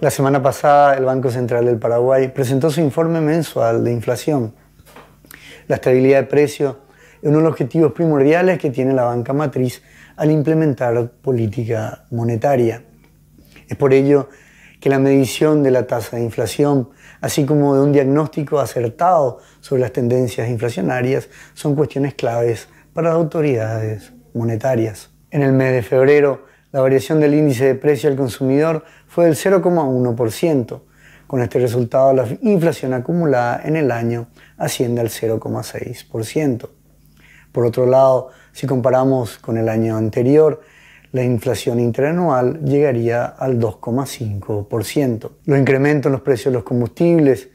La semana pasada el Banco Central del Paraguay presentó su informe mensual de inflación. La estabilidad de precios es uno de los objetivos primordiales que tiene la banca matriz al implementar política monetaria. Es por ello que la medición de la tasa de inflación, así como de un diagnóstico acertado sobre las tendencias inflacionarias, son cuestiones claves para las autoridades monetarias. En el mes de febrero, la variación del índice de precio al consumidor fue del 0,1%. Con este resultado, la inflación acumulada en el año asciende al 0,6%. Por otro lado, si comparamos con el año anterior, la inflación interanual llegaría al 2,5%. Los incrementos en los precios de los combustibles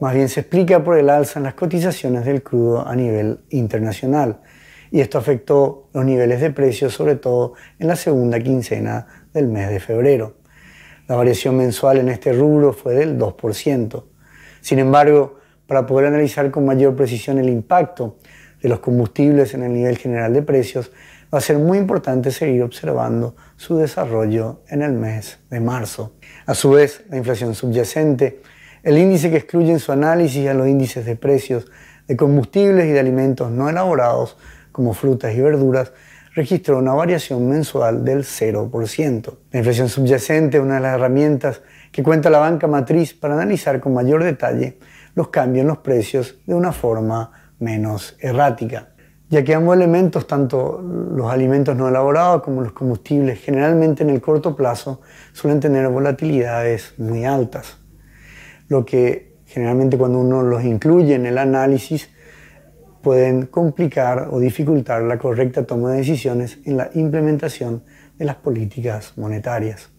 más bien se explica por el alza en las cotizaciones del crudo a nivel internacional y esto afectó los niveles de precios sobre todo en la segunda quincena del mes de febrero. La variación mensual en este rubro fue del 2%. Sin embargo, para poder analizar con mayor precisión el impacto de los combustibles en el nivel general de precios, va a ser muy importante seguir observando su desarrollo en el mes de marzo. A su vez, la inflación subyacente, el índice que excluye en su análisis a los índices de precios de combustibles y de alimentos no elaborados, como frutas y verduras, registró una variación mensual del 0%. La inflación subyacente una de las herramientas que cuenta la banca matriz para analizar con mayor detalle los cambios en los precios de una forma menos errática ya que ambos elementos, tanto los alimentos no elaborados como los combustibles, generalmente en el corto plazo suelen tener volatilidades muy altas, lo que generalmente cuando uno los incluye en el análisis pueden complicar o dificultar la correcta toma de decisiones en la implementación de las políticas monetarias.